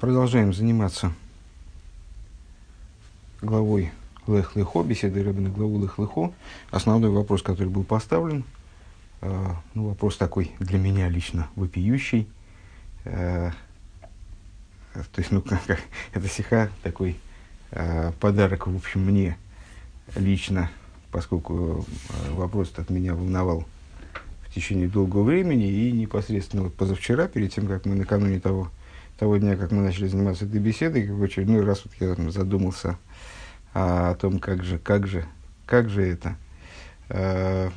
Продолжаем заниматься главой Лех Лехо, беседой Рэба на главу Лех Лехо. Основной вопрос, который был поставлен, э, ну, вопрос такой для меня лично вопиющий. Э, то есть, ну, как, как это сиха такой э, подарок, в общем, мне лично, поскольку э, вопрос от меня волновал в течение долгого времени и непосредственно вот позавчера, перед тем, как мы накануне того, того дня, как мы начали заниматься этой беседой, в очередной раз вот я задумался а, о том, как же, как же, как же это. А,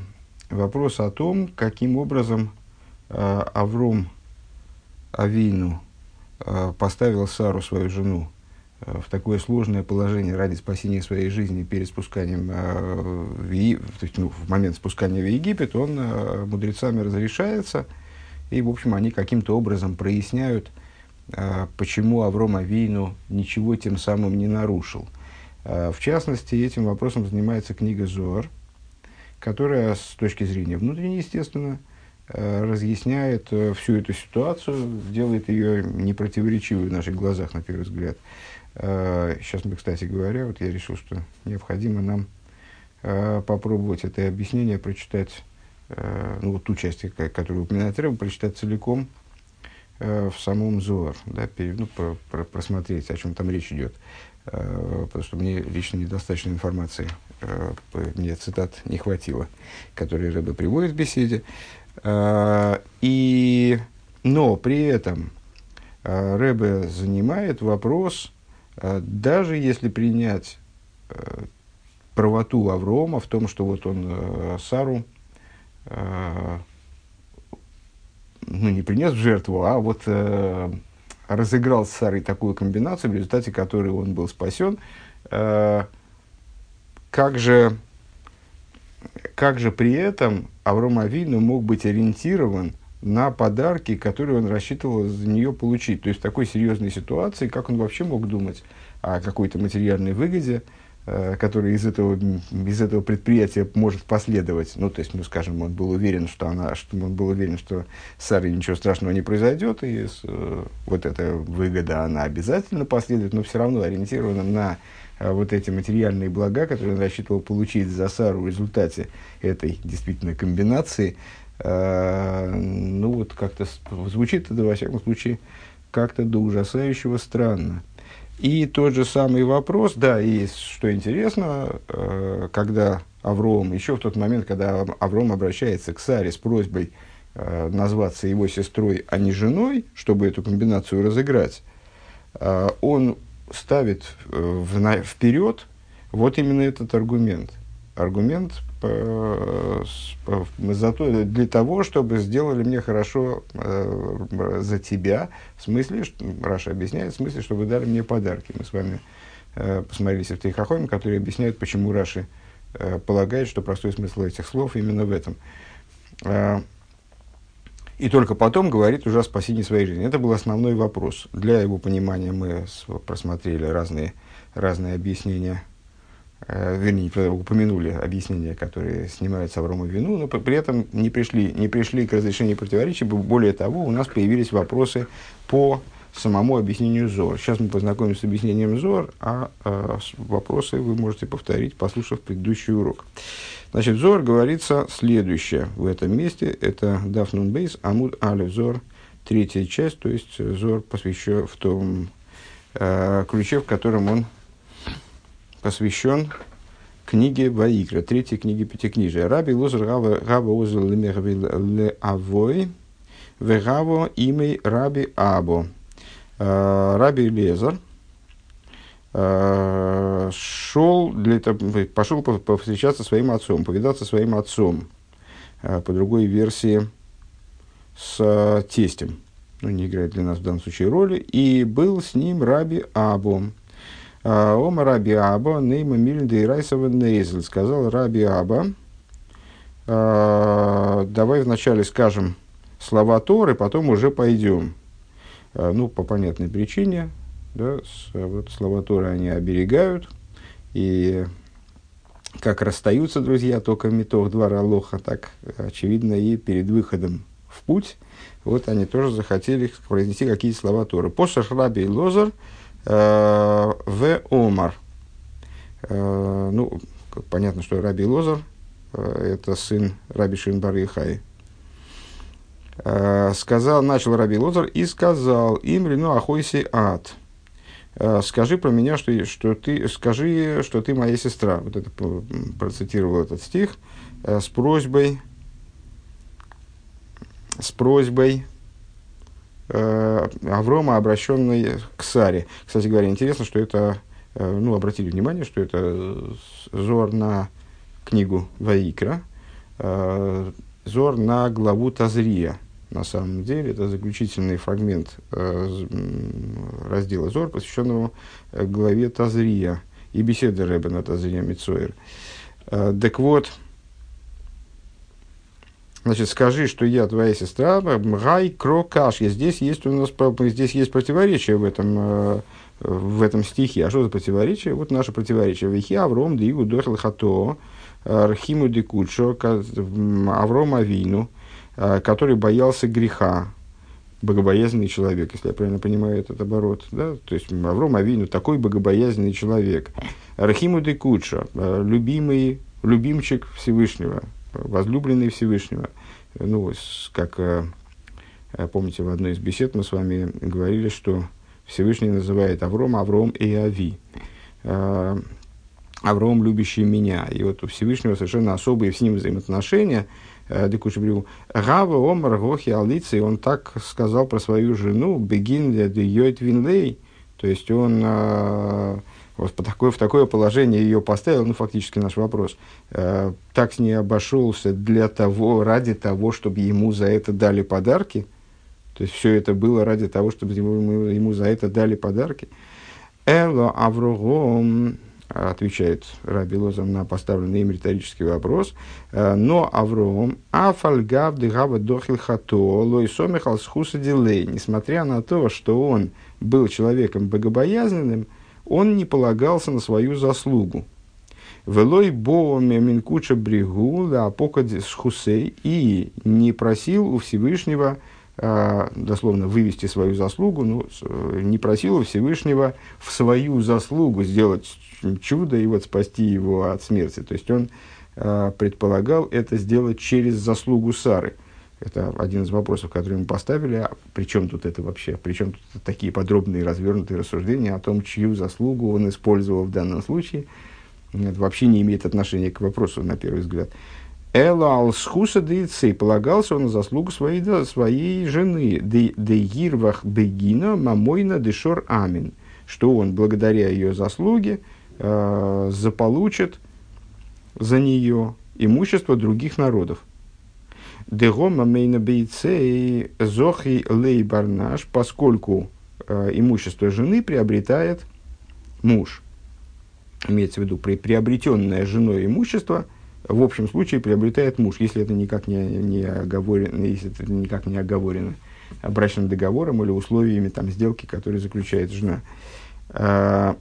вопрос о том, каким образом а, Авром Авину а, поставил Сару, свою жену, Э, в такое сложное положение ради спасения своей жизни перед спусканием э, в, е... то есть, ну, в момент спускания в Египет, он э, мудрецами разрешается, и, в общем, они каким-то образом проясняют, почему Авром Авейну ничего тем самым не нарушил. В частности, этим вопросом занимается книга Зор, которая с точки зрения внутренней, естественно, разъясняет всю эту ситуацию, делает ее непротиворечивой в наших глазах, на первый взгляд. Сейчас мы, кстати говоря, вот я решил, что необходимо нам э, попробовать это объяснение прочитать, э, ну, вот ту часть, которую упоминает Рэба, прочитать целиком э, в самом Зоар, да, пере, ну, про, про, просмотреть, о чем там речь идет. Потому что мне лично недостаточно информации, мне цитат не хватило, которые Рэба приводит в беседе. И, но при этом Рэбе занимает вопрос даже если принять э, правоту Аврома в том, что вот он э, Сару э, ну, не принес в жертву, а вот разыграл с Сарой такую комбинацию, в результате которой он был спасен, как же, как же при этом Авром Авину мог быть ориентирован на подарки, которые он рассчитывал за нее получить. То есть в такой серьезной ситуации, как он вообще мог думать о какой-то материальной выгоде, э, которая из этого, из этого предприятия может последовать. Ну, то есть, ну, скажем, он был уверен, что она, что он был уверен, что с Сарой ничего страшного не произойдет, и э, вот эта выгода, она обязательно последует, но все равно ориентирована на э, вот эти материальные блага, которые он рассчитывал получить за Сару в результате этой действительно комбинации – Э, ну вот как-то звучит это, во всяком случае, как-то до ужасающего странно. И тот же самый вопрос, да, и что интересно, э, когда Авром, еще в тот момент, когда Авром обращается к Саре с просьбой э, назваться его сестрой, а не женой, чтобы эту комбинацию разыграть, он ставит вперед вот именно этот аргумент. Аргумент зато для того, чтобы сделали мне хорошо э, за тебя, в смысле, что, Раша объясняет, в смысле, чтобы дали мне подарки. Мы с вами э, посмотрели в Тейхахоме, которые объясняют, почему Раши э, полагает, что простой смысл этих слов именно в этом. Э, и только потом говорит уже о спасении своей жизни. Это был основной вопрос. Для его понимания мы просмотрели разные, разные объяснения Э, вернее, упомянули объяснения, которые снимают с Аврома вину, но при этом не пришли, не пришли к разрешению противоречий. Более того, у нас появились вопросы по самому объяснению Зор. Сейчас мы познакомимся с объяснением Зор, а, а вопросы вы можете повторить, послушав предыдущий урок. Значит, Зор говорится следующее в этом месте. Это Дафнун Бейс, Амуд Алев Зор, третья часть, то есть Зор посвящен в том э, ключе, в котором он посвящен книге Ваикра, третьей книге Пятикнижия. Раби Лузер Гава Узел Ле Авой, Вегаво имей Раби Або. А, Раби Лезер а, шел для пошел повстречаться своим отцом, повидаться своим отцом, а, по другой версии, с тестем. Ну, не играет для нас в данном случае роли. И был с ним Раби Або. Ома Раби Аба, Нейма Мильда и Райсова Нейзель. Сказал Раби Аба, а, давай вначале скажем слова Торы, потом уже пойдем. А, ну, по понятной причине, да, вот слова Торы они оберегают, и как расстаются друзья только метох два ралоха, так очевидно и перед выходом в путь, вот они тоже захотели произнести какие-то слова Торы. После Раби Лозар в Омар. Ну, понятно, что Раби Лозар это сын Раби Шинбар Ихай. Сказал, начал Раби Лозар и сказал им, ну, ахойси ад. Скажи про меня, что, что ты, скажи, что ты моя сестра. Вот это процитировал этот стих с просьбой, с просьбой э, Аврома, обращенной к Саре. Кстати говоря, интересно, что это, э, ну, обратили внимание, что это зор на книгу Ваикра, э, зор на главу Тазрия. На самом деле, это заключительный фрагмент э, раздела Зор, посвященного э, главе Тазрия и беседы Рэба на Тазрия Мицоэр. Э, так вот, Значит, скажи, что я твоя сестра, Гай Крокаш. Здесь есть у нас здесь есть противоречие в этом, э, в этом стихе. А что за противоречие? Вот наше противоречие. Вихи Авром Дигу Дохл Хато, Архиму Дикучо, Авром Авину, э, который боялся греха, богобоязненный человек, если я правильно понимаю этот оборот. Да? То есть Авром Авину такой богобоязненный человек. Архиму Дикучо, э, любимый, любимчик Всевышнего, возлюбленный Всевышнего. Ну, как э, э, помните, в одной из бесед мы с вами говорили, что Всевышний называет Авром Авром и Ави. Э, Авром, любящий меня. И вот у Всевышнего совершенно особые с ним взаимоотношения. Декушебрю. Гава Омар Гохи Алицы, он так сказал про свою жену, Бегин Йойт Винлей. То есть он вот по такое, в такое положение ее поставил, ну, фактически наш вопрос, э, так с ней обошелся для того, ради того, чтобы ему за это дали подарки, то есть все это было ради того, чтобы ему, ему за это дали подарки. Эло Аврогом, отвечает Раби Лозам на поставленный им риторический вопрос, э, но Авром, Афальгав дегава дохил хато, лой сомихал схуса дилей, несмотря на то, что он был человеком богобоязненным, он не полагался на свою заслугу. Велой боами минкуча брегу да покади с хусей и не просил у Всевышнего, э, дословно вывести свою заслугу, ну, не просил у Всевышнего в свою заслугу сделать чудо и вот спасти его от смерти. То есть он э, предполагал это сделать через заслугу Сары. Это один из вопросов, который мы поставили. А при чем тут это вообще? При чем тут такие подробные развернутые рассуждения о том, чью заслугу он использовал в данном случае? Это вообще не имеет отношения к вопросу, на первый взгляд. Эла алсхуса дейцы, полагался он на заслугу своей, да, своей жены, де гирвах бегина мамойна дешор амин, что он благодаря ее заслуге э, заполучит за нее имущество других народов. Дегома мейна бейцей зохи лей барнаш, поскольку э, имущество жены приобретает муж. Имеется в виду, при, приобретенное женой имущество в общем случае приобретает муж, если это никак не, не оговорено, если это никак не оговорено брачным договором или условиями там, сделки, которые заключает жена. Э,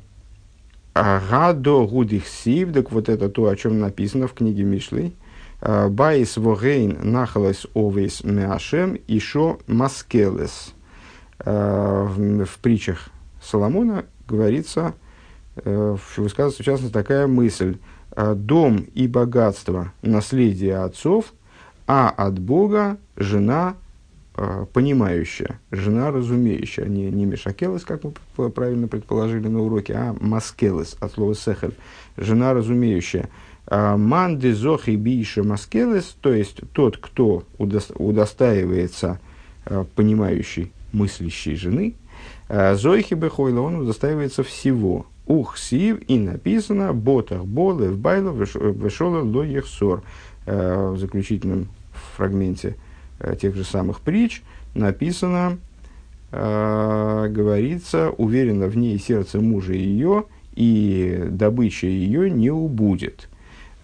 Гадо гудих сив, так вот это то, о чем написано в книге Мишлей, Байс вогейн нахалес овейс меашем ишо маскелес. В, в притчах Соломона говорится, э, высказывается в частности такая мысль. Дом и богатство – наследие отцов, а от Бога жена э, понимающая, жена разумеющая, не, не мешакелес, как мы правильно предположили на уроке, а маскелес, от слова сехель, жена разумеющая – а, Манды зохи биша маскелес, то есть тот, кто удостаивается а, понимающей, мыслящей жены, а, Зойхи бехойла, он удостаивается всего. Ух сив, и написано, ботах болы в байло вешола ло ехсор. В заключительном фрагменте тех же самых притч написано, говорится, уверенно в ней сердце мужа ее, и добыча ее не убудет.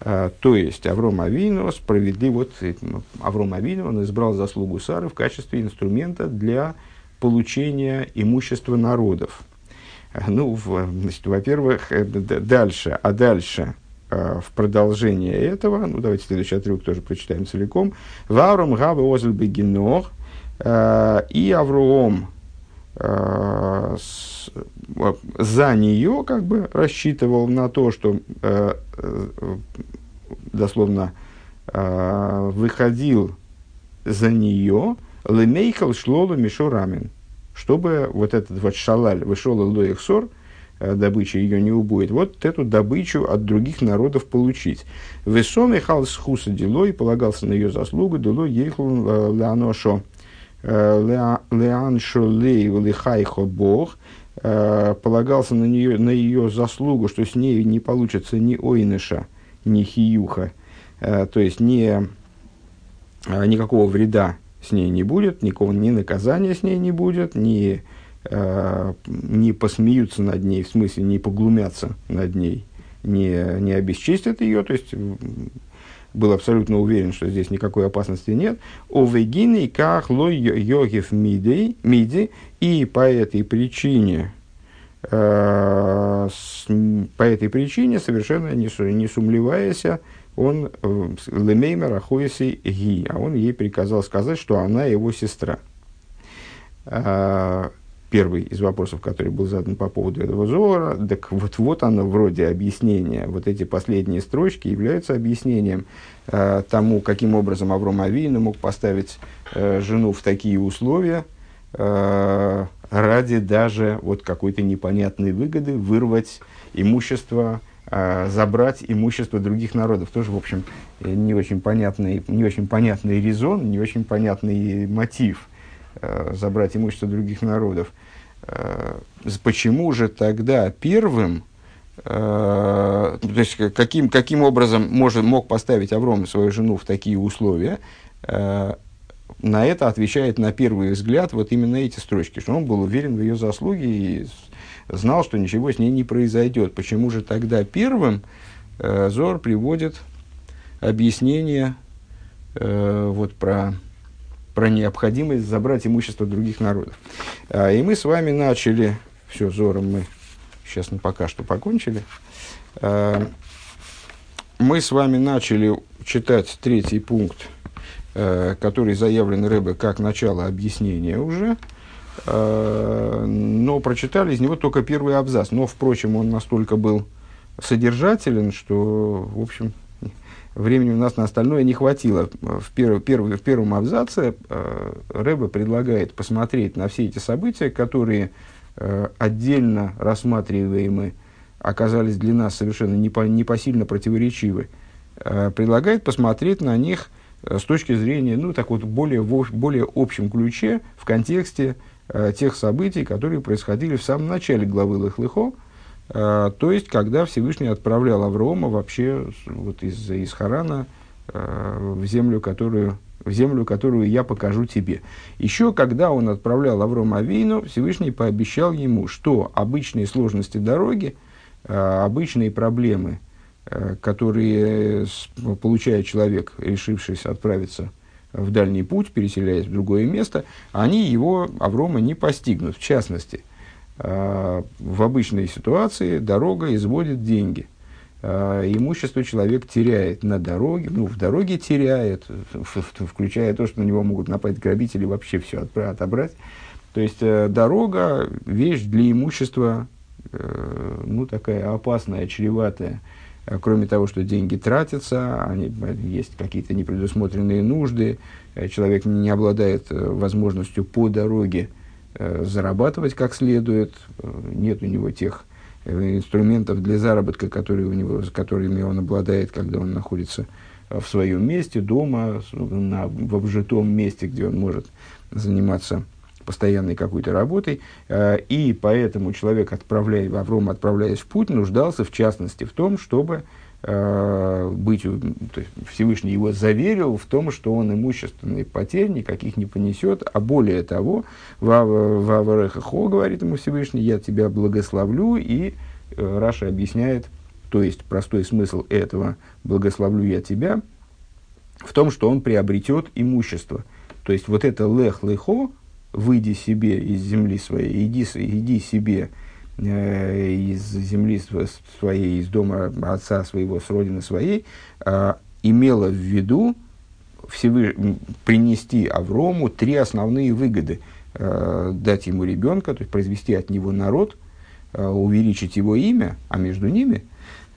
А, то есть Авром Авину справедлив, вот ну, Авром Авину, он избрал заслугу Сары в качестве инструмента для получения имущества народов. А, ну, значит, во-первых, э, дальше, а дальше в продолжение этого, ну давайте следующий отрывок тоже прочитаем целиком. Варум гавы озель бегинор и Авроом за нее как бы рассчитывал на то, что дословно выходил за нее лемейхал шлолу мишурамин, чтобы вот этот вот шалаль вышел лоихсор, э, добыча ее не убудет, вот эту добычу от других народов получить. Весом хал с хуса дело и полагался на ее заслугу, дело ехал э, леаношо, э, леаншо лей лихайхо бог, полагался на, нее, на ее заслугу, что с ней не получится ни ойныша, ни хиюха, то есть не, никакого вреда с ней не будет, никакого ни наказания с ней не будет, ни, э, не посмеются над ней, в смысле не поглумятся над ней, не, не обесчестят ее, то есть был абсолютно уверен, что здесь никакой опасности нет. О вегине как лой йогев миди, и по этой причине, э, по этой причине совершенно не, не сумлеваясь, он э, лемеймер ахуеси ги, а он ей приказал сказать, что она его сестра. А, первый из вопросов, который был задан по поводу этого зора, так вот, вот оно вроде объяснения, вот эти последние строчки являются объяснением э, тому, каким образом Авром Авину мог поставить э, жену в такие условия, э, ради даже вот какой-то непонятной выгоды вырвать имущество а, забрать имущество других народов. Тоже, в общем, не очень понятный, не очень понятный резон, не очень понятный мотив э, забрать имущество других народов. Э, почему же тогда первым, э, то есть каким, каким образом может, мог поставить Авром свою жену в такие условия, на это отвечает на первый взгляд вот именно эти строчки, что он был уверен в ее заслуге и знал, что ничего с ней не произойдет. Почему же тогда первым э, Зор приводит объяснение э, вот про, про необходимость забрать имущество других народов. А, и мы с вами начали, все, Зором мы сейчас мы пока что покончили. А, мы с вами начали читать третий пункт, э, который заявлен Рэбе как начало объяснения уже. Но прочитали из него только первый абзац. Но, впрочем, он настолько был содержателен, что, в общем, времени у нас на остальное не хватило. В, перв, перв, в первом абзаце э, Рэбе предлагает посмотреть на все эти события, которые э, отдельно рассматриваемы, оказались для нас совершенно непо, непосильно противоречивы. Э, предлагает посмотреть на них э, с точки зрения, ну, так вот, более, в более общем ключе, в контексте э, тех событий, которые происходили в самом начале главы Лехлыхо, э, то есть, когда Всевышний отправлял Аврома вообще вот из, из Харана э, в землю, которую в землю, которую я покажу тебе. Еще когда он отправлял Аврома Авину, Всевышний пообещал ему, что обычные сложности дороги, э, обычные проблемы, которые получает человек, решившись отправиться в дальний путь, переселяясь в другое место, они его, Аврома, не постигнут. В частности, в обычной ситуации дорога изводит деньги. Э, имущество человек теряет на дороге, ну, в дороге теряет, включая то, что на него могут напасть грабители, вообще все отобрать. То есть, э, дорога – вещь для имущества, ну, такая опасная, чреватая, Э, кроме того, что деньги тратятся, они, э, есть какие-то непредусмотренные нужды, э, человек не обладает возможностью по дороге зарабатывать как следует, нет у него тех инструментов для заработка, которые у него, которыми он обладает, когда он находится в своем месте, дома, на, в обжитом месте, где он может заниматься постоянной какой-то работой, э, и поэтому человек, отправляя, Авром, отправляясь в путь, нуждался в частности в том, чтобы э, быть, то есть Всевышний его заверил в том, что он имущественный потерь никаких не понесет, а более того, в Аварехахо, говорит ему Всевышний, я тебя благословлю, и э, Раша объясняет, то есть простой смысл этого «благословлю я тебя» в том, что он приобретет имущество. То есть вот это лех лехо, выйди себе из земли своей, иди, иди себе э, из земли своей, из дома отца своего, с родины своей, э, имела в виду всевы... принести Аврому три основные выгоды. Э, дать ему ребенка, то есть произвести от него народ, э, увеличить его имя, а между ними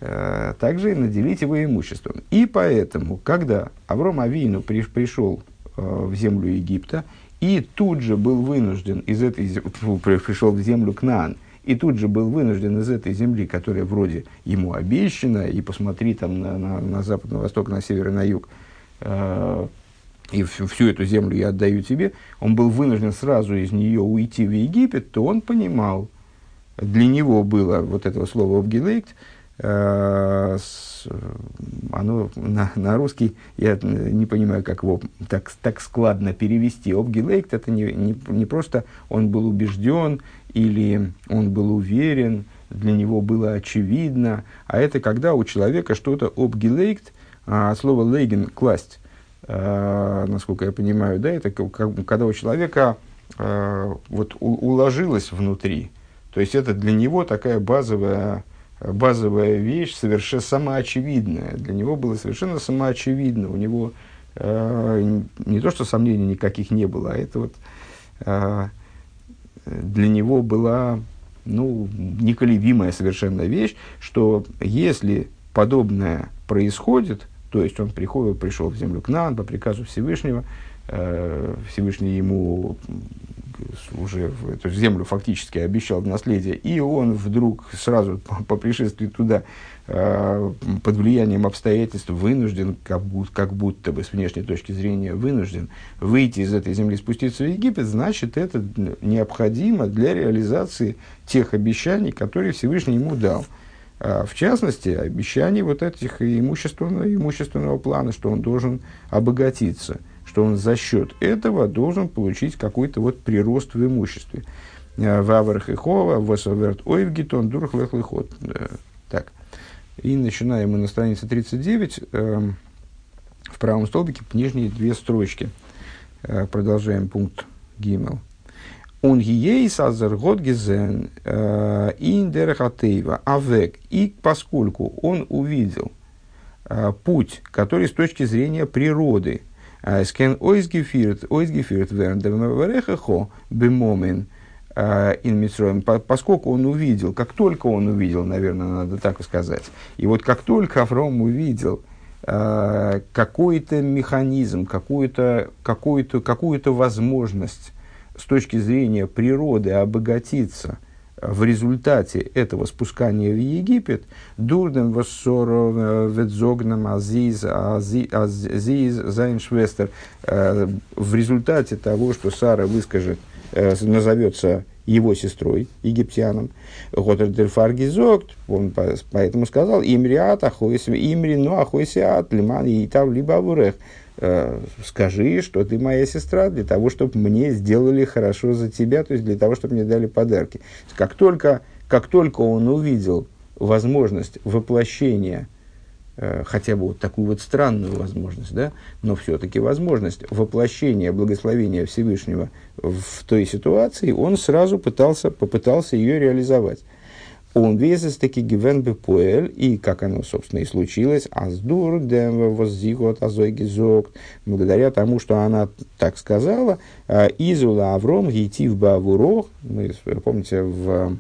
э, также наделить его имуществом. И поэтому, когда Авром Авину при, пришел э, в землю Египта и тут же был вынужден из этой пришел в землю Кнаан, и тут же был вынужден из этой земли, которая вроде ему обещана, и посмотри там на, на, на запад, на восток, на север и на юг, э, и всю, всю эту землю я отдаю тебе, он был вынужден сразу из нее уйти в Египет, то он понимал, для него было вот этого слова «обгилейкт», э, оно на, на русский, я не понимаю, как его так, так складно перевести. «Обгилейкт» — это не, не, не просто он был убежден или он был уверен, для него было очевидно, а это когда у человека что-то «обгилейкт», а от слова «лейген» — «класть», э, насколько я понимаю, да, это когда у человека э, вот уложилось внутри. То есть это для него такая базовая, базовая вещь, совершенно самоочевидная. Для него было совершенно самоочевидно. У него э, не то, что сомнений никаких не было, а это вот для него была ну, неколебимая совершенно вещь, что если подобное происходит, то есть он приходит, пришел в землю к нам по приказу Всевышнего, э, Всевышний ему уже в эту землю фактически обещал в наследие, и он вдруг сразу по, по пришествии туда под влиянием обстоятельств вынужден, как будто, как будто бы с внешней точки зрения вынужден выйти из этой земли, спуститься в Египет, значит это необходимо для реализации тех обещаний, которые Всевышний ему дал. А, в частности, обещаний вот этих имущественного, имущественного плана, что он должен обогатиться, что он за счет этого должен получить какой-то вот прирост в имуществе. А, Ваварх и Хова, Восаверт Ойвгитон, Дурх Лехлыхот. Так. И начинаем мы на странице 39, эм, в правом столбике, нижние две строчки. Э, продолжаем пункт Гимел. Он гиейс азер год гизен э, индерхатейва авек. И поскольку он увидел э, путь, который с точки зрения природы, э, скен ойсгефирт, ойсгефирт верндемверехахо бемомен, ин поскольку он увидел, как только он увидел, наверное, надо так сказать, и вот как только Авраам увидел какой-то механизм, какую-то какую какую возможность с точки зрения природы обогатиться в результате этого спускания в Египет, дурдем воссоров ведзогнам азиз азиз зайншвестер, э, в результате того, что Сара выскажет, э, назовется его сестрой, египтянам. Готер он поэтому сказал, имриат ахойс, имри, ну ахойсиат, лиман, и там либо авурех. Э, скажи, что ты моя сестра, для того, чтобы мне сделали хорошо за тебя, то есть для того, чтобы мне дали подарки. Как только, как только он увидел возможность воплощения, э, хотя бы вот такую вот странную возможность, да, но все-таки возможность воплощения благословения Всевышнего в той ситуации, он сразу пытался, попытался ее реализовать. Он везес таки гивен бепуэль, и как оно, собственно, и случилось, аздур дем воззигот азой гизокт, благодаря тому, что она так сказала, а, изула авром гейтив бавурох, мы, помните, в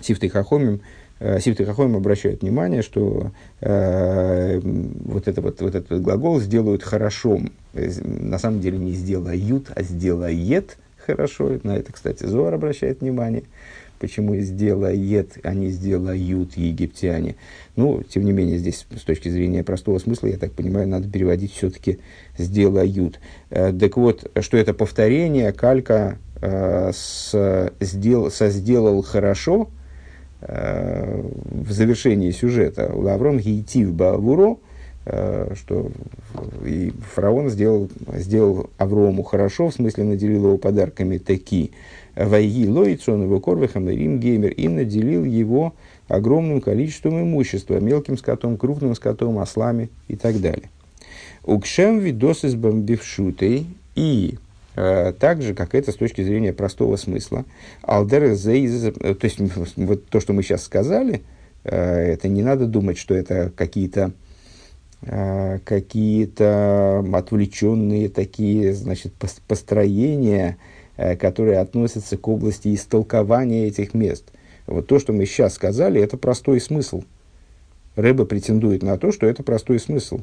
Сифты Хахомим, э, Сифты Хахомим обращают внимание, что э, вот, это, вот, вот этот глагол «сделают хорошо» на самом деле не «сделают», а «сделает» хорошо. На это, кстати, Зор обращает внимание почему сделает, а не сделают египтяне. Ну, тем не менее, здесь с точки зрения простого смысла, я так понимаю, надо переводить все-таки сделают. Э, так вот, что это повторение, калька э, с, сдел, со сделал хорошо э, в завершении сюжета. Лаврон гейтив бавуро, э, что и фараон сделал, сделал Аврому хорошо, в смысле наделил его подарками такие. Вайги Лоицон его корвихам Рим Геймер и наделил его огромным количеством имущества, мелким скотом, крупным скотом, ослами и так далее. Укшем видос из бомбившутой и э, так же, как это с точки зрения простого смысла. Алдер зейз, то есть вот то, что мы сейчас сказали, это не надо думать, что это какие-то какие-то отвлеченные такие, значит, построения, которые относятся к области истолкования этих мест. Вот то, что мы сейчас сказали, это простой смысл. Рэба претендует на то, что это простой смысл.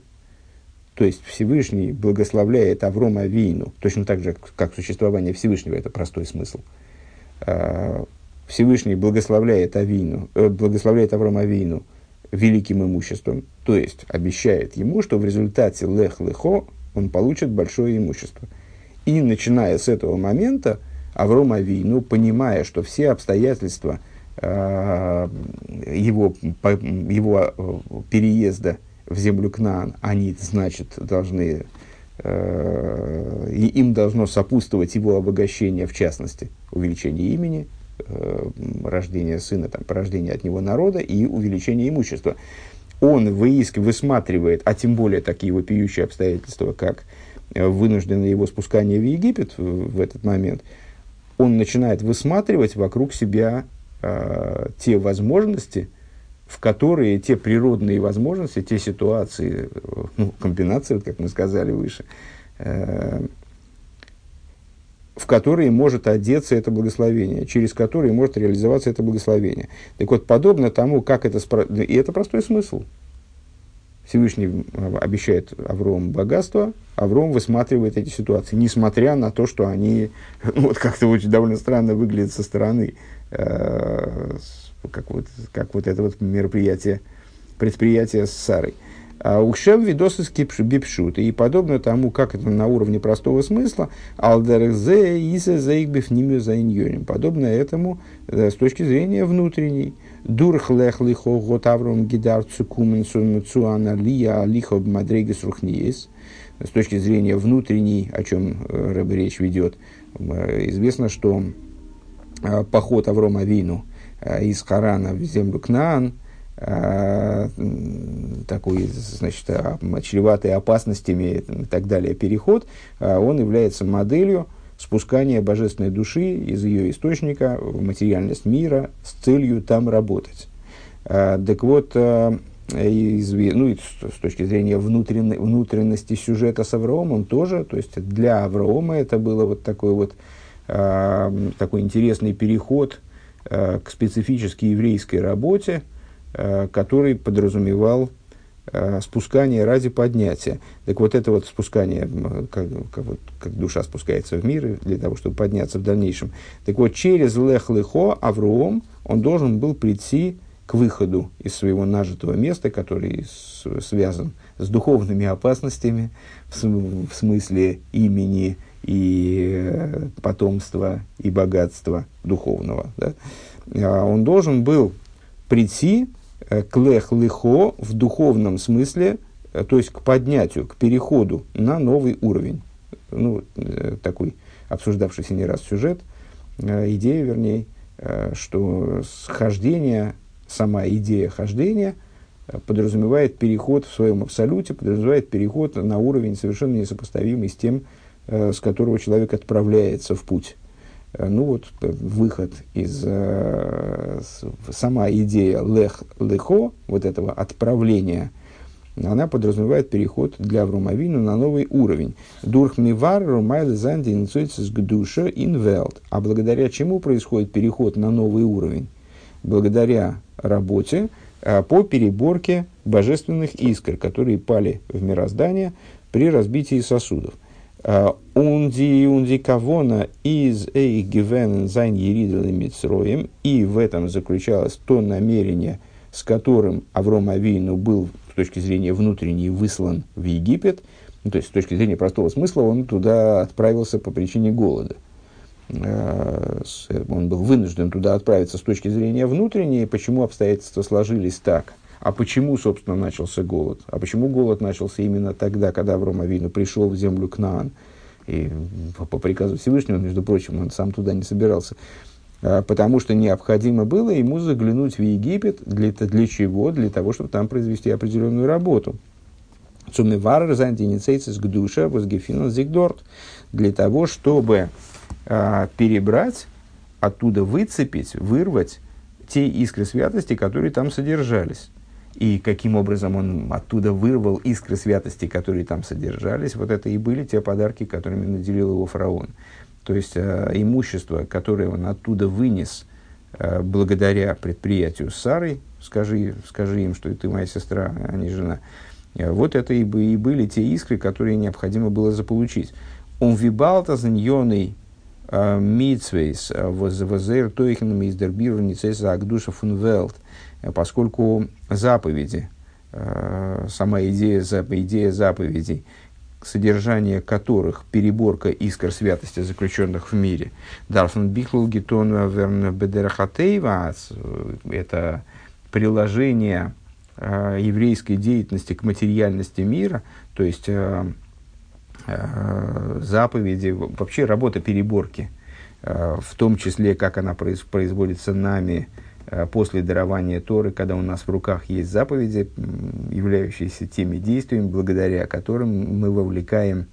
То есть Всевышний благословляет Аврома Вийну, точно так же, как существование Всевышнего, это простой смысл. А, Всевышний благословляет, Авину, э, благословляет Аврома Вийну великим имуществом, то есть обещает ему, что в результате лех-лехо он получит большое имущество. И начиная с этого момента, Аврома Вийну, понимая, что все обстоятельства – Э, его, его э, переезда в землю Кнаан, они, значит, должны, э, и им должно сопутствовать его обогащение, в частности, увеличение имени, рождение сына, там, порождение от него народа и увеличение имущества. Он выиск, высматривает, а тем более такие вопиющие обстоятельства, как вынужденное его спускание в Египет в, в этот момент, он начинает высматривать вокруг себя э, те возможности, в которые те природные возможности, те ситуации, э, ну, комбинации, как мы сказали выше, э, в которые может одеться это благословение, через которые может реализоваться это благословение. Так вот, подобно тому, как это... И это простой смысл. Всевышний э, обещает Аврому богатство, Авром высматривает эти ситуации, несмотря на то, что они ну, вот как-то очень довольно странно выглядят со стороны. Э, как, вот, как вот это вот мероприятие, предприятие с Сарой. А Ушем видосы бипшут. И подобно тому, как это на уровне простого смысла, алдерзе исе заигбив ними заиньоним. Подобно этому э, с точки зрения внутренней. Дурх лех лихо гот авром гидар цукумен цуана лия лихо мадрегес рухниес. С точки зрения внутренней, о чем э, Рэб речь ведет, известно, что Э, поход Аврома Вину э, из Харана в землю Кнаан, э, такой, значит, чреватый опасностями и так далее переход, он является моделью спускания божественной души из ее источника в материальность мира с целью там работать. Так вот, из, ну, с точки зрения внутренней, внутренности сюжета с Авраамом тоже, то есть для Авраама это было вот такое вот Э, такой интересный переход э, к специфической еврейской работе, э, который подразумевал спускание ради поднятия. Так вот это вот спускание, как, как, вот, как душа спускается в мир для того, чтобы подняться в дальнейшем. Так вот через лех-лехо Авроом он должен был прийти к выходу из своего нажитого места, который с, связан с духовными опасностями, в, в смысле имени, и э, потомства, и богатства духовного. Да? А он должен был прийти э, к лех-лихо в духовном смысле, э, то есть к поднятию, к переходу на новый уровень. Ну, такой обсуждавшийся не раз сюжет, идея, вернее, что хождение, сама идея хождения подразумевает переход в своем абсолюте, подразумевает переход на уровень совершенно несопоставимый с тем, с которого человек отправляется в путь. Э, ну вот э, выход из сама идея лех лехо, вот этого отправления, она подразумевает переход для Авромавину на новый уровень. Дурх мивар румайл занди с гдуша инвелт. А благодаря чему происходит переход на новый уровень? Благодаря работе по переборке божественных искр, которые пали в мироздание при разбитии сосудов. Унди, унди кавона из эй гивен зайн мицроем. И в этом заключалось то намерение, с которым Авром Авину был с точки зрения внутренней выслан в Египет. Ну, то есть, с точки зрения простого смысла, он туда отправился по причине голода. Э, он был вынужден туда отправиться с точки зрения внутренней. Почему обстоятельства сложились так – а почему, собственно, начался голод? А почему голод начался именно тогда, когда Авраам Авину пришел в землю Кнаан? И по, приказу Всевышнего, между прочим, он сам туда не собирался. А, потому что необходимо было ему заглянуть в Египет. Для, для чего? Для того, чтобы там произвести определенную работу. Цумивар зантиницейцис к душе возгефинан. Для того, чтобы э, перебрать, оттуда выцепить, вырвать те искры святости, которые там содержались. И каким образом он оттуда вырвал искры святости, которые там содержались, вот это и были те подарки, которыми наделил его фараон. То есть э, имущество, которое он оттуда вынес э, благодаря предприятию с Сарой, скажи, скажи им, что ты моя сестра, а не жена, э, вот это и, и были те искры, которые необходимо было заполучить. Он вибалта заньоный э, митсвейс э, возер тойхен миздербир ницеса агдуша фунвелт, поскольку заповеди, сама идея, идея заповедей – содержание которых переборка искр святости, заключенных в мире. Дарфан Бихлул Гитон Верн Бедерхатейва это приложение э, еврейской деятельности к материальности мира, то есть э, э, заповеди, вообще работа переборки, э, в том числе, как она производится нами, Э, после дарования Торы, когда у нас в руках есть заповеди, являющиеся теми действиями, благодаря которым мы вовлекаем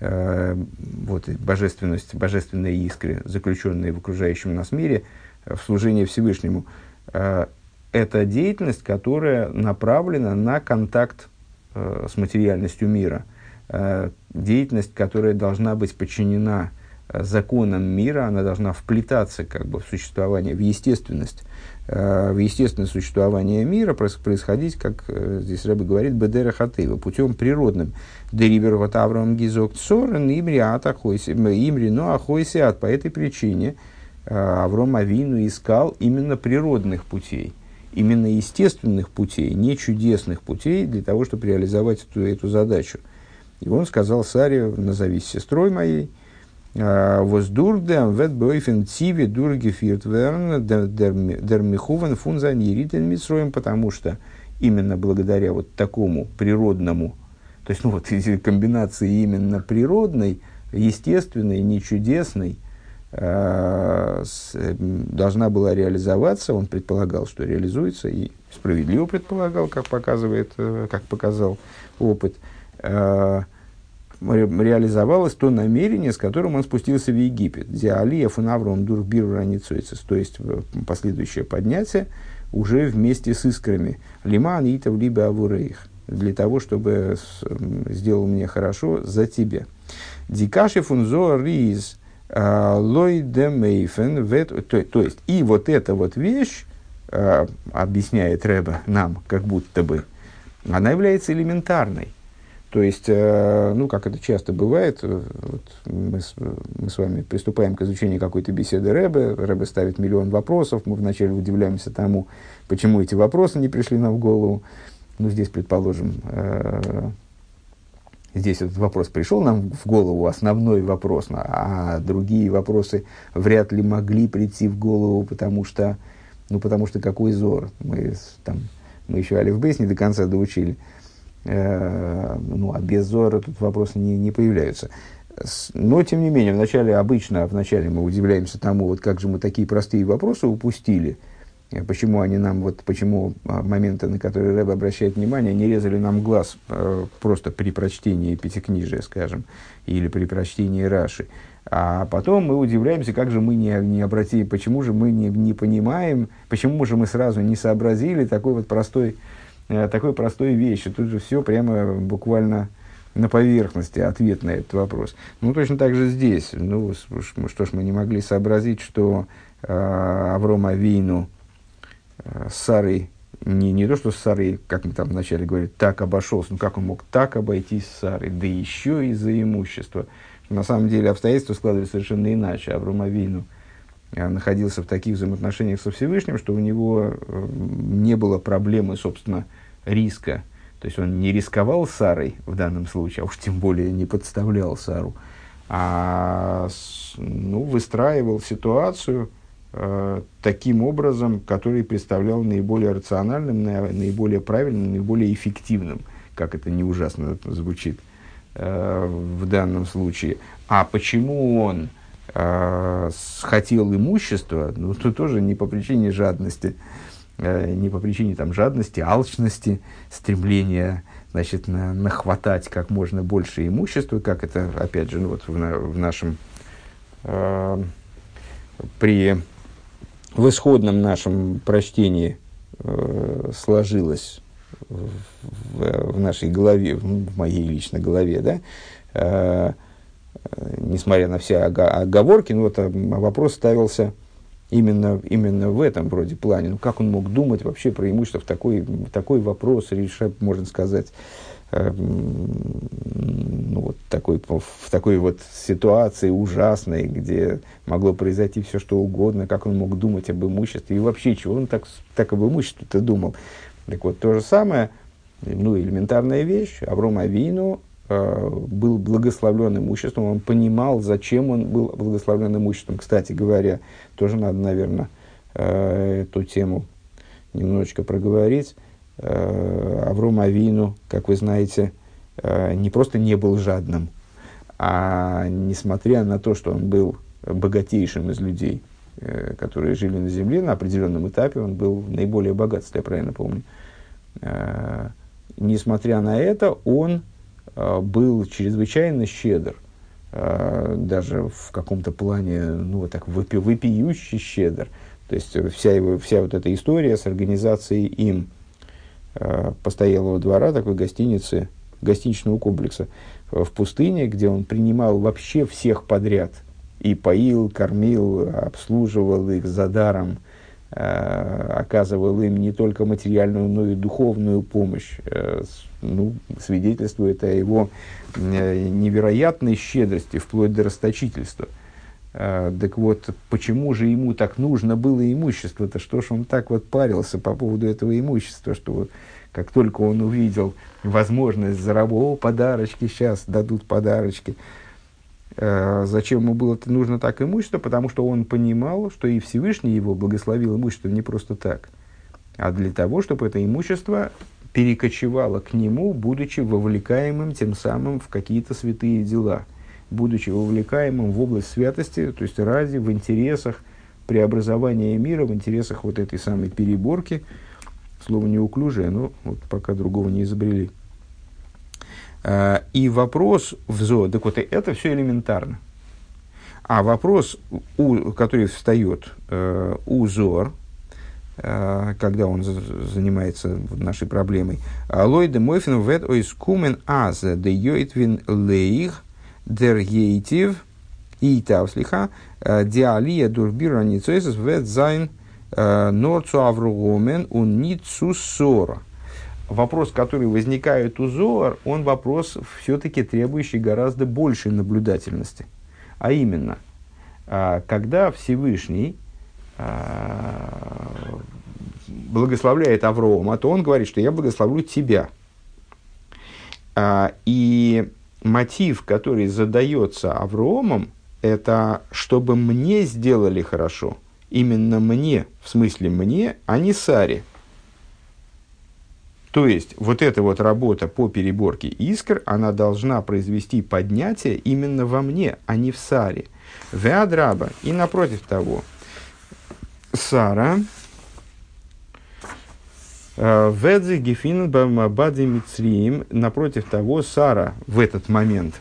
э, вот, божественность, божественные искры, заключенные в окружающем нас мире, э, в служение Всевышнему. Э, это деятельность, которая направлена на контакт э, с материальностью мира. Э, деятельность, которая должна быть подчинена законам мира, она должна вплетаться как бы, в существование, в естественность, э, в естественное существование мира, происходить, как э, здесь Рэбби говорит, бедера хатыва, путем природным. Дерибер вот Авраам Гизок Цорен, имри но ахойсиат. По этой причине э, Авром Авину искал именно природных путей, именно естественных путей, не чудесных путей, для того, чтобы реализовать эту, эту задачу. И он сказал Саре, назовись сестрой моей, Воздурдем вет бойфен тиве дурги фиртверн дер михувен фунза неритен митсроем, потому что именно благодаря вот такому природному, то есть ну вот комбинации именно природной, естественной, не чудесной, э, с, э, должна была реализоваться, он предполагал, что реализуется, и справедливо предполагал, как показывает, э, как показал опыт, э, реализовалось то намерение, с которым он спустился в Египет. Диалия фунавром дурбир раницойцес, то есть последующее поднятие уже вместе с искрами. Лиман итав либо авурейх, для того, чтобы сделал мне хорошо за тебя. Дикаши фунзо риз а, лой демейфен, то есть и вот эта вот вещь, а, объясняет Рэба нам, как будто бы, она является элементарной. То есть, э, ну, как это часто бывает, э, вот мы, с, мы с вами приступаем к изучению какой-то беседы Рэбе, Рэбе ставит миллион вопросов, мы вначале удивляемся тому, почему эти вопросы не пришли нам в голову. Ну, здесь, предположим, э, здесь этот вопрос пришел нам в голову, основной вопрос, а другие вопросы вряд ли могли прийти в голову, потому что, ну, потому что какой зор, мы, там, мы еще Алиф Бейс не до конца доучили. Э, ну, а без Зора тут вопросы не, не появляются. Но, тем не менее, вначале, обычно, вначале мы удивляемся тому, вот как же мы такие простые вопросы упустили, э, почему они нам, вот почему а, моменты, на которые Рэб обращает внимание, не резали нам глаз э, просто при прочтении пятикнижия, скажем, или при прочтении Раши. А потом мы удивляемся, как же мы не, не обратили, почему же мы не, не понимаем, почему же мы сразу не сообразили такой вот простой Э, такой простой вещи. Тут же все прямо буквально на поверхности ответ на этот вопрос. Ну, точно так же здесь. Ну, что ж, мы не могли сообразить, что э, Авром Авину э, с не, не то, что с Сарой, как мы там вначале говорили, так обошелся, ну, как он мог так обойтись с Сарой, да еще из-за имущества. На самом деле обстоятельства складывались совершенно иначе. Авром Авину э, находился в таких взаимоотношениях со Всевышним, что у него э, не было проблемы, собственно, риска. То есть он не рисковал Сарой в данном случае, а уж тем более не подставлял Сару, а ну, выстраивал ситуацию э, таким образом, который представлял наиболее рациональным, наиболее правильным, наиболее эффективным, как это не ужасно звучит э, в данном случае. А почему он э, хотел имущества, ну, то тоже не по причине жадности, не по причине там, жадности, алчности, стремления значит, на, нахватать как можно больше имущества, как это, опять же, ну, вот в, в нашем, э, при, в исходном нашем прочтении э, сложилось в, в, нашей голове, в моей личной голове, да, э, несмотря на все оговорки, ну, вот, а, вопрос ставился именно, именно в этом вроде плане. Ну, как он мог думать вообще про имущество в такой, такой вопрос решать, можно сказать, э, ну, вот такой, в такой вот ситуации ужасной, где могло произойти все, что угодно, как он мог думать об имуществе и вообще, чего он так, так об имуществе-то думал. Так вот, то же самое, ну, элементарная вещь, Авром Авину был благословлен имуществом, он понимал, зачем он был благословлен имуществом. Кстати говоря, тоже надо, наверное, э, эту тему немножечко проговорить. Э, Авром Авину, как вы знаете, не просто не был жадным, а несмотря на то, что он был богатейшим из людей, которые жили на земле, на определенном этапе он был наиболее богат, если я правильно помню. Несмотря на это, он Э, был чрезвычайно щедр, э, даже в каком-то плане, ну, вот так, выпи, вопиющий щедр. То есть вся, его, вся вот эта история с организацией им э, постоялого двора, такой гостиницы, гостиничного комплекса в пустыне, где он принимал вообще всех подряд и поил, кормил, обслуживал их за даром, оказывал им не только материальную, но и духовную помощь, ну, свидетельствует о его э, невероятной щедрости, вплоть до расточительства. Так вот, почему же ему так нужно было имущество-то? Что ж он так вот парился по поводу этого имущества, что вот как только он увидел возможность заработать, подарочки сейчас дадут подарочки, зачем ему было нужно так имущество? Потому что он понимал, что и Всевышний его благословил имущество не просто так, а для того, чтобы это имущество перекочевала к нему, будучи вовлекаемым тем самым в какие-то святые дела, будучи вовлекаемым в область святости, то есть ради, в интересах преобразования мира, в интересах вот этой самой переборки, слово неуклюжее, но вот пока другого не изобрели. А, и вопрос в ЗО, так вот это все элементарно. А вопрос, у, который встает э, у ЗОР, Э, когда он занимается нашей проблемой. Лойде мойфен вет ойс кумен аз де йойтвин лейх дер ейтив и тавслиха э, диалия дурбира ницойсес вет зайн э, норцу авругомен un ницу сора. Вопрос, который возникает у Зоар, он вопрос все-таки требующий гораздо большей наблюдательности. А именно, когда Всевышний а, благословляет Аврома, то он говорит, что я благословлю тебя. А, и мотив, который задается Авромом, это чтобы мне сделали хорошо. Именно мне, в смысле мне, а не Саре. То есть, вот эта вот работа по переборке искр, она должна произвести поднятие именно во мне, а не в Саре. Веадраба. И напротив того, Сара, э, Ведзе Гефин Бади Мицриим, напротив того, Сара в этот момент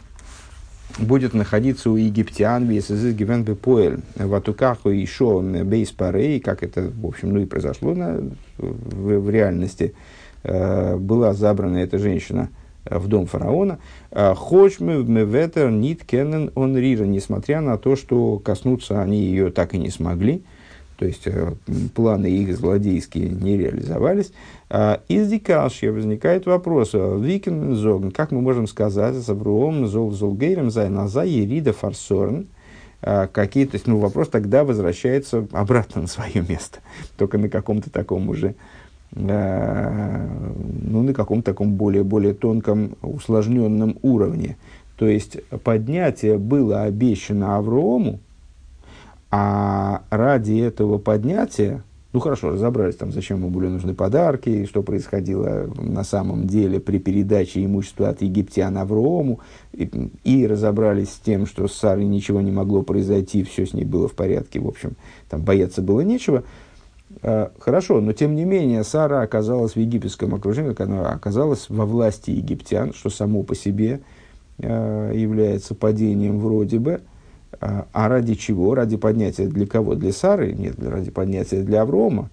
будет находиться у египтян, Весезис Гивен Бепоэль, Ватукаху и Шо Бейс Парей, как это, в общем, ну и произошло на, в, в реальности, была забрана эта женщина в дом фараона. Хочмы ветер нит кеннен он рира, несмотря на то, что коснуться они ее так и не смогли. То есть э, планы их злодейские не реализовались. Из Дикашья возникает вопрос, э, Викин Зогн, как мы можем сказать, с Авруом, Зол, Золгейрем, Зайназа, Ерида, Фарсорн, какие, то есть, ну, вопрос тогда возвращается обратно на свое место, только на каком-то таком уже, ну, на каком-то таком более, более тонком, усложненном уровне. То есть, поднятие было обещано Аврому, а ради этого поднятия, ну хорошо, разобрались там, зачем ему были нужны подарки, что происходило на самом деле при передаче имущества от египтян Аврому, и, и разобрались с тем, что с Сарой ничего не могло произойти, все с ней было в порядке, в общем, там бояться было нечего. Э, хорошо, но тем не менее Сара оказалась в египетском окружении, как она оказалась во власти египтян, что само по себе э, является падением вроде бы. А, а ради чего? Ради поднятия для кого? Для Сары? Нет, ради поднятия для Аврома.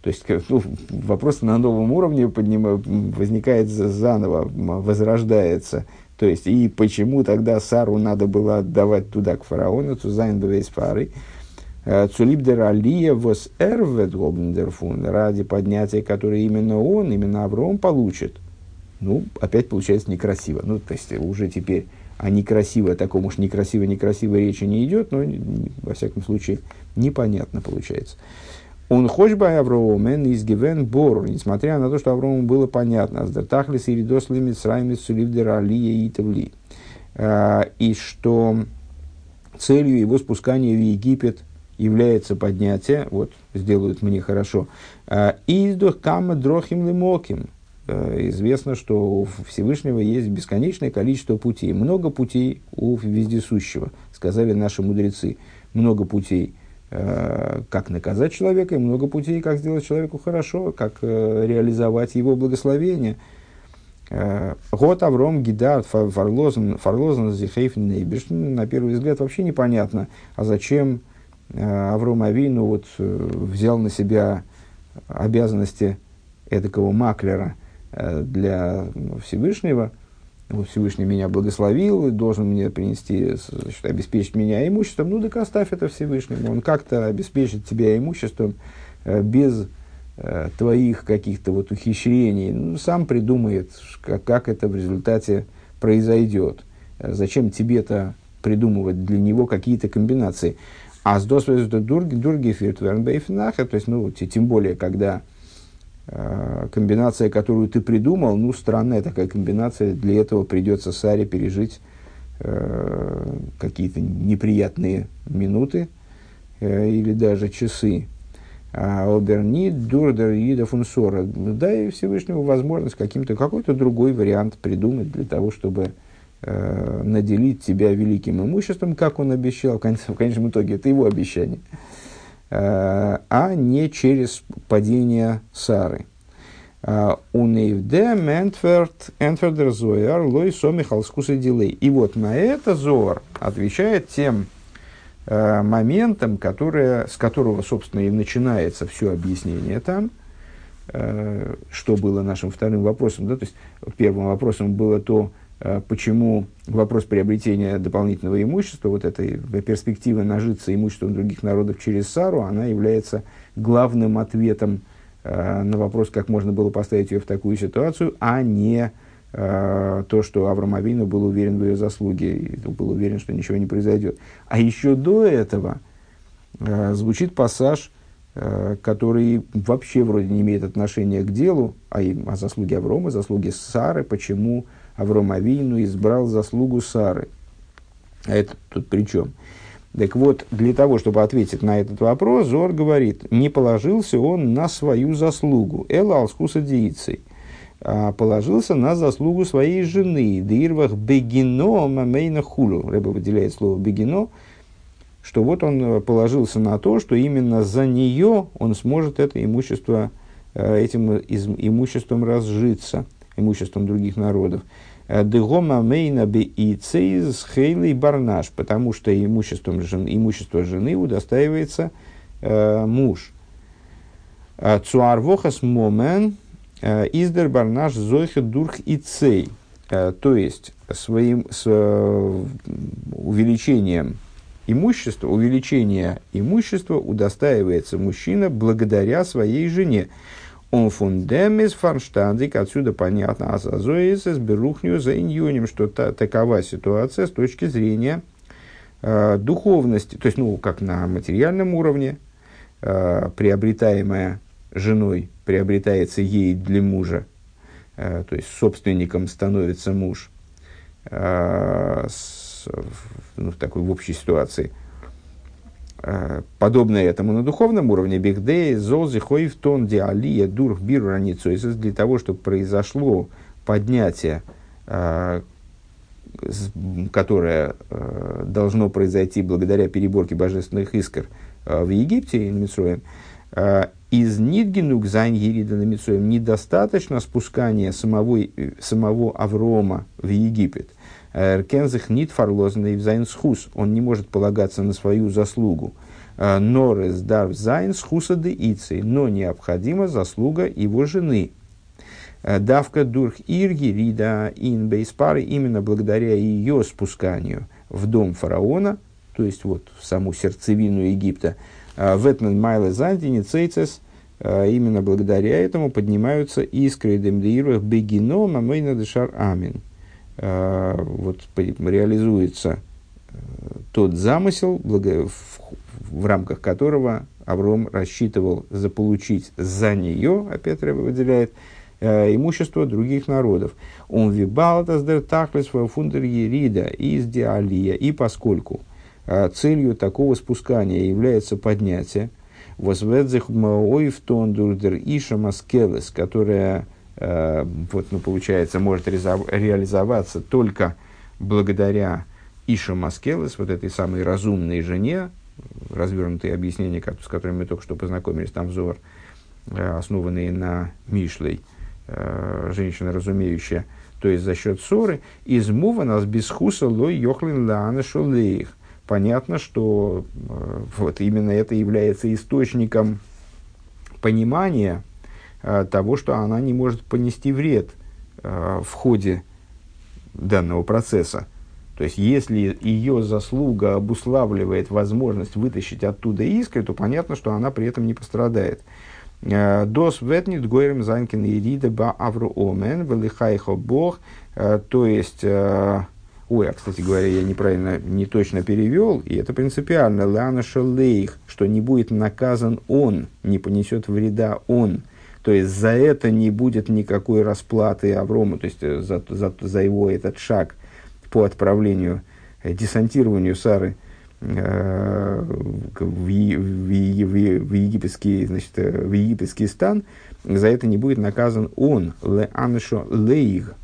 То есть ну, вопрос на новом уровне подним, возникает заново, возрождается. То есть, и почему тогда Сару надо было отдавать туда, к фараону, Цузайн Бвейс Фары, э, Цулибдер Алия вос эрвет фун, ради поднятия, которое именно он, именно Авром получит. Ну, опять получается некрасиво. Ну, то есть, уже теперь о некрасиво, таком уж некрасиво-некрасиво речи не идет, но, во всяком случае, непонятно получается. Он хочет бы Авромен из Гивен Бор, несмотря на то, что Аврому было понятно, Аздертахлис и Ридос Лимит Сраймит Суливдер Алия и Тавли, а, и что целью его спускания в Египет является поднятие, вот, сделают мне хорошо, а, издох кама дрохим лимоким, а, известно, что у Всевышнего есть бесконечное количество путей. Много путей у вездесущего, сказали наши мудрецы. Много путей Э, как наказать человека, и много путей, как сделать человеку хорошо, как реализовать его благословение. Год Авром Гидард Фарлозен Фарлозен Зихейфен. На первый взгляд вообще непонятно, а зачем Авром Авину вот взял на себя обязанности эдакого маклера для Всевышнего – вот Всевышний меня благословил, должен мне принести, значит, обеспечить меня имуществом, ну так оставь это Всевышнему. Он как-то обеспечит тебя имуществом э, без э, твоих каких-то вот ухищрений. Ну, сам придумает, как, как это в результате произойдет. Э, зачем тебе-то придумывать для него какие-то комбинации? А с дурги фиртвернбейфнаха, то есть, ну, тем более, когда Э, комбинация, которую ты придумал, ну, странная такая комбинация, для этого придется Саре пережить э, какие-то неприятные минуты э, или даже часы. А оберни дурдер ида фунсора. Дай Всевышнему возможность каким-то, какой-то другой вариант придумать для того, чтобы э, наделить тебя великим имуществом, как он обещал. В конечном, в конечном итоге это его обещание. Э, а не через падение Сары. Э, Унейвде ментверт энтвердер зояр лой соми халскуса дилей. И вот на это Зор отвечает тем э, моментом, которое, с которого, собственно, и начинается все объяснение там, э, что было нашим вторым вопросом. Да? То есть первым вопросом было то, почему вопрос приобретения дополнительного имущества, вот этой перспективы нажиться имуществом других народов через Сару, она является главным ответом э, на вопрос, как можно было поставить ее в такую ситуацию, а не э, то, что Авраам Авину был уверен в ее заслуге, и был уверен, что ничего не произойдет. А еще до этого э, звучит пассаж, э, который вообще вроде не имеет отношения к делу, а и о заслуге Аврома, заслуге Сары, почему Авром Авину избрал заслугу Сары. А это тут при чем? Так вот, для того, чтобы ответить на этот вопрос, Зор говорит, не положился он на свою заслугу, эла алскуса диицей, а положился на заслугу своей жены, дирвах бегино мамейна хулу. Рэба выделяет слово бегино, что вот он положился на то, что именно за нее он сможет это имущество, э, этим имуществом разжиться – имуществом других народов. Э, Дегома мейна би и цейз хейлей барнаш, потому что имуществом жен, имущество жены удостаивается э, муж. Э, Цуарвохас момен э, издер барнаш зойха дурх и цей. То есть, своим с, увеличением имущества, увеличение имущества удостаивается мужчина благодаря своей жене. Он фундемис фарштадик, отсюда понятно, асазоис с берухню за иньюнем, что та, такова ситуация с точки зрения э, духовности, то есть, ну, как на материальном уровне, э, приобретаемая женой, приобретается ей для мужа, э, то есть собственником становится муж, э, с, ну, в такой в общей ситуации – Э, подобное этому на духовном уровне, бигдей, золзи, в тон, диалия, дурх, биру, раницу, для того, чтобы произошло поднятие, э, которое э, должно произойти благодаря переборке божественных искр в Египте, Митсроем, Из Нидгенук Зайн Ерида на Митсоем недостаточно спускания самого, самого Аврома в Египет. Эркензах нит фарлозен и Зайнсхус. Он не может полагаться на свою заслугу. Норес дар Зайнсхуса де Ицей. Но необходима заслуга его жены. Давка дурх ирги рида ин бейспары именно благодаря ее спусканию в дом фараона, то есть вот в саму сердцевину Египта, Ветмен Майле Зандини Цейцес, именно благодаря этому поднимаются искры Демдеирах Бегино Мамейна Дешар Амин. Вот реализуется тот замысел, в, рамках которого Авром рассчитывал заполучить за нее, опять Рэба выделяет, имущество других народов. Он вибалтас дер тахлес фундер ерида из диалия. И поскольку целью такого спускания является поднятие, возведзих маоив дурдер иша маскелес, которая, вот, ну, получается, может реализоваться только благодаря Иша Маскелес, вот этой самой разумной жене, развернутые объяснения, с которыми мы только что познакомились, там взор, основанные на Мишлей, женщина разумеющая, то есть за счет ссоры, из мува нас без хуса лой йохлин лаана шолеих. Понятно, что вот именно это является источником понимания того, что она не может понести вред в ходе данного процесса. То есть, если ее заслуга обуславливает возможность вытащить оттуда искры, то понятно, что она при этом не пострадает. Э, Дос ветнит гойрем занкин и рида ба авру омен, велихайхо бог. Э, то есть, э, ой, а, кстати говоря, я неправильно, не точно перевел, и это принципиально. Лана шалейх, что не будет наказан он, не понесет вреда он. То есть, за это не будет никакой расплаты Аврому, то есть, за, за, за его этот шаг – по отправлению, э, десантированию Сары э, в, в, в, в, египетский, значит, э, в египетский стан, за это не будет наказан он, ле аншо лейг.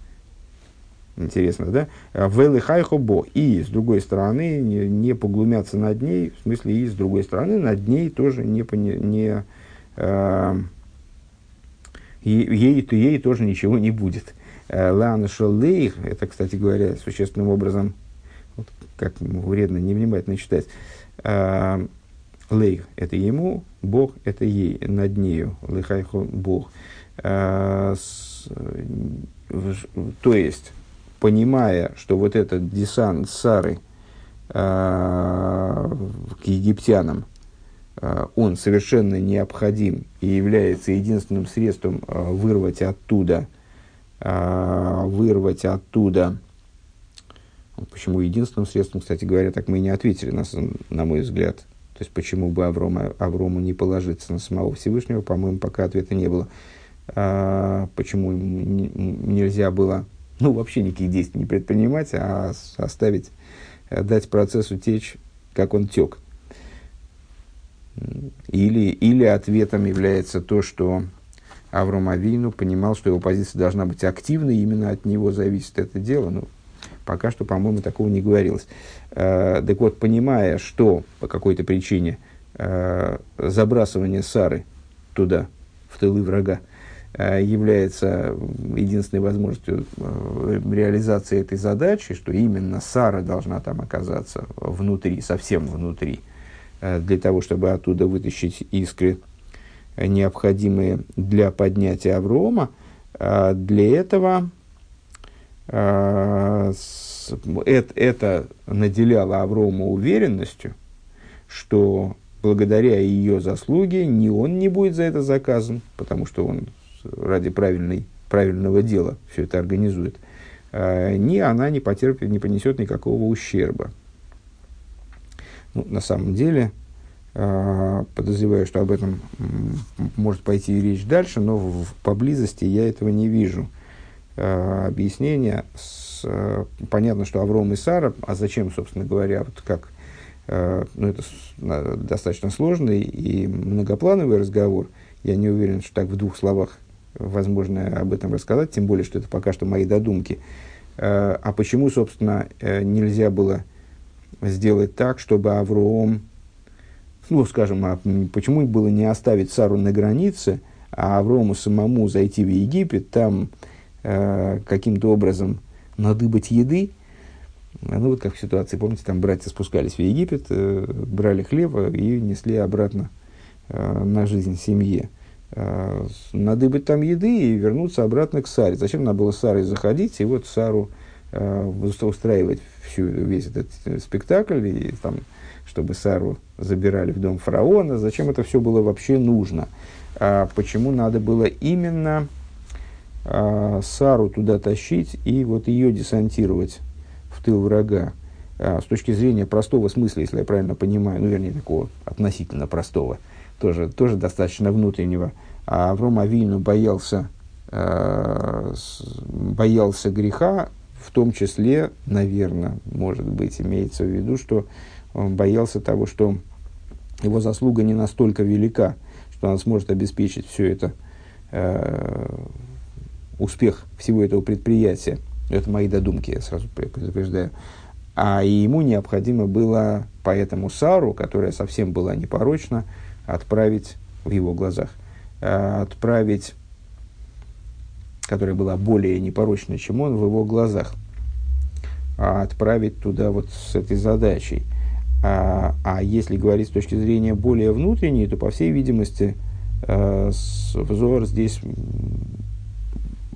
Интересно, да? Велихайхо бо. И, с другой стороны, не, не поглумятся над ней, в смысле, и, с другой стороны, над ней тоже не, не э, ей, ей тоже ничего не будет. Лана Шолейх, это, кстати говоря, существенным образом, вот, как вредно невнимательно читать, э, Лейх – это ему, Бог – это ей, над нею, Лейхайхо – Бог. Э, то есть, понимая, что вот этот десант Сары э, к египтянам, э, он совершенно необходим и является единственным средством э, вырвать оттуда – а, вырвать оттуда. Почему единственным средством, кстати говоря, так мы и не ответили, на, на мой взгляд. То есть, почему бы Аврома, Аврому не положиться на самого Всевышнего, по-моему, пока ответа не было. А, почему нельзя было, ну, вообще никаких действий не предпринимать, а оставить, дать процессу течь, как он тек. Или, или ответом является то, что Авром Авину понимал, что его позиция должна быть активной, именно от него зависит это дело. Ну, пока что, по-моему, такого не говорилось. Э, так вот, понимая, что по какой-то причине э, забрасывание Сары туда, в тылы врага, э, является единственной возможностью реализации этой задачи, что именно Сара должна там оказаться внутри, совсем внутри, для того, чтобы оттуда вытащить искры необходимые для поднятия Аврома, а, для этого это, наделяло Аврома уверенностью, что благодаря ее заслуге ни он не будет за это заказан, потому что он ради правильной, правильного дела все это организует, ни она не потерпит, не понесет никакого ущерба. Ну, на самом деле, а, подозреваю, что об этом может пойти речь дальше, но в, поблизости я этого не вижу. А, объяснение. С, а, понятно, что Авром и Сара, а зачем, собственно говоря, вот как, ну, это достаточно сложный и многоплановый разговор. Я не уверен, что так в двух словах возможно об этом рассказать, тем более, что это пока что мои додумки. А почему, собственно, э, нельзя было сделать так, чтобы Авром ну, скажем, а почему было не оставить Сару на границе, а Аврому самому зайти в Египет, там э, каким-то образом надыбать еды, ну, вот как в ситуации, помните, там братья спускались в Египет, э, брали хлеба и несли обратно э, на жизнь семье. Э, надыбать там еды и вернуться обратно к Саре. Зачем надо было Сарой заходить и вот Сару устраивать всю, весь этот э, спектакль, и, там, чтобы Сару забирали в дом фараона? Зачем это все было вообще нужно? А почему надо было именно а, Сару туда тащить и вот ее десантировать в тыл врага. А, с точки зрения простого смысла, если я правильно понимаю, ну, вернее, такого относительно простого, тоже, тоже достаточно внутреннего. А Авром Авину боялся, э, боялся греха, в том числе, наверное, может быть, имеется в виду, что он боялся того, что его заслуга не настолько велика, что он сможет обеспечить все это, э, успех всего этого предприятия. Это мои додумки, я сразу предупреждаю. А ему необходимо было поэтому Сару, которая совсем была непорочна, отправить в его глазах, э, отправить, которая была более непорочна, чем он в его глазах, а отправить туда вот с этой задачей. А, а если говорить с точки зрения более внутренней, то, по всей видимости, э, взор здесь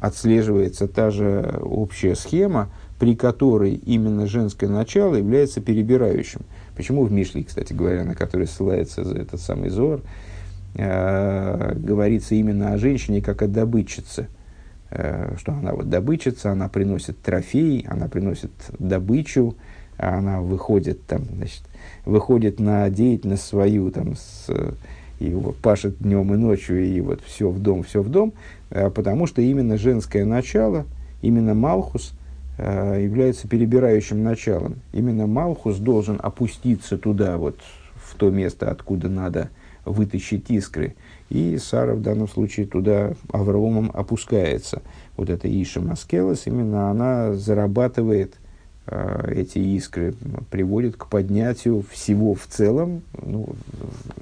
отслеживается та же общая схема, при которой именно женское начало является перебирающим. Почему в Мишле, кстати говоря, на который ссылается этот самый Зор, э, говорится именно о женщине как о добытчице, что она вот добытчица, она приносит трофей, она приносит добычу, она выходит там, значит, выходит на деятельность свою там с и пашет днем и ночью, и вот все в дом, все в дом, э, потому что именно женское начало, именно Малхус э, является перебирающим началом. Именно Малхус должен опуститься туда, вот в то место, откуда надо вытащить искры. И Сара в данном случае туда Авраамом опускается. Вот эта Иша Маскелос, именно она зарабатывает Э, эти искры приводит к поднятию всего в целом. Ну,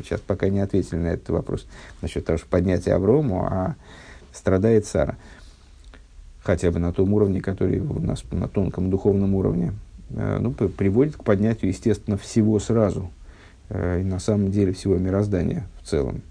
сейчас пока не ответили на этот вопрос насчет того, что поднятие Аврому, а страдает Сара. Хотя бы на том уровне, который у нас на тонком духовном уровне. Э, ну, приводит к поднятию, естественно, всего сразу. Э, и на самом деле всего мироздания в целом.